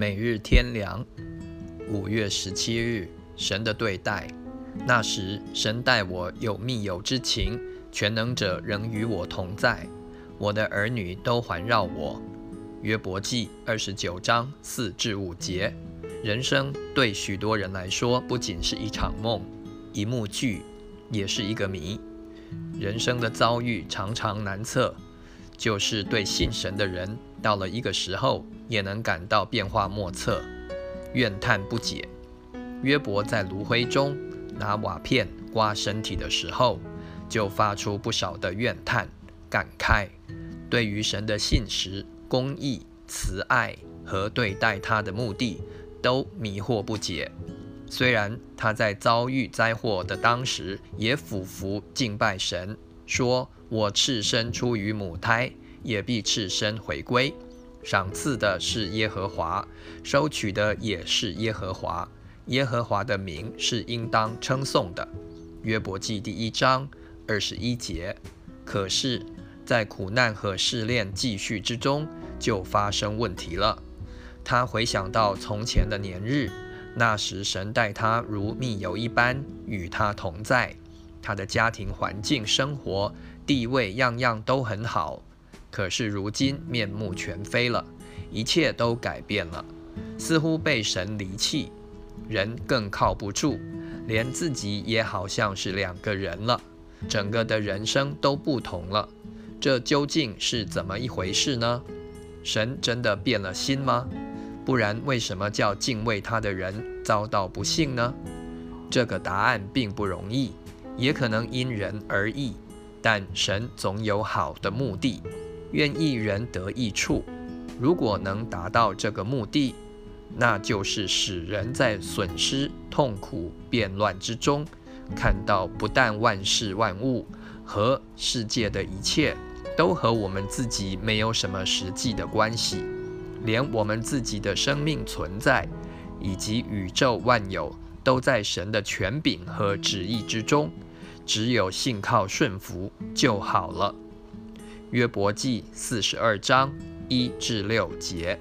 每日天良，五月十七日，神的对待。那时，神待我有密友之情，全能者仍与我同在，我的儿女都环绕我。约伯记二十九章四至五节。人生对许多人来说，不仅是一场梦，一幕剧，也是一个谜。人生的遭遇常常难测，就是对信神的人，到了一个时候。也能感到变化莫测，怨叹不解。约伯在炉灰中拿瓦片刮身体的时候，就发出不少的怨叹感慨，对于神的信实、公义、慈爱和对待他的目的，都迷惑不解。虽然他在遭遇灾祸的当时，也俯伏敬拜神，说：“我赤身出于母胎，也必赤身回归。”赏赐的是耶和华，收取的也是耶和华。耶和华的名是应当称颂的。约伯记第一章二十一节。可是，在苦难和试炼继续之中，就发生问题了。他回想到从前的年日，那时神待他如密友一般，与他同在。他的家庭环境、生活、地位，样样都很好。可是如今面目全非了，一切都改变了，似乎被神离弃，人更靠不住，连自己也好像是两个人了，整个的人生都不同了。这究竟是怎么一回事呢？神真的变了心吗？不然为什么叫敬畏他的人遭到不幸呢？这个答案并不容易，也可能因人而异，但神总有好的目的。愿一人得益处，如果能达到这个目的，那就是使人在损失、痛苦、变乱之中，看到不但万事万物和世界的一切都和我们自己没有什么实际的关系，连我们自己的生命存在以及宇宙万有都在神的权柄和旨意之中，只有信靠顺服就好了。约伯记四十二章一至六节。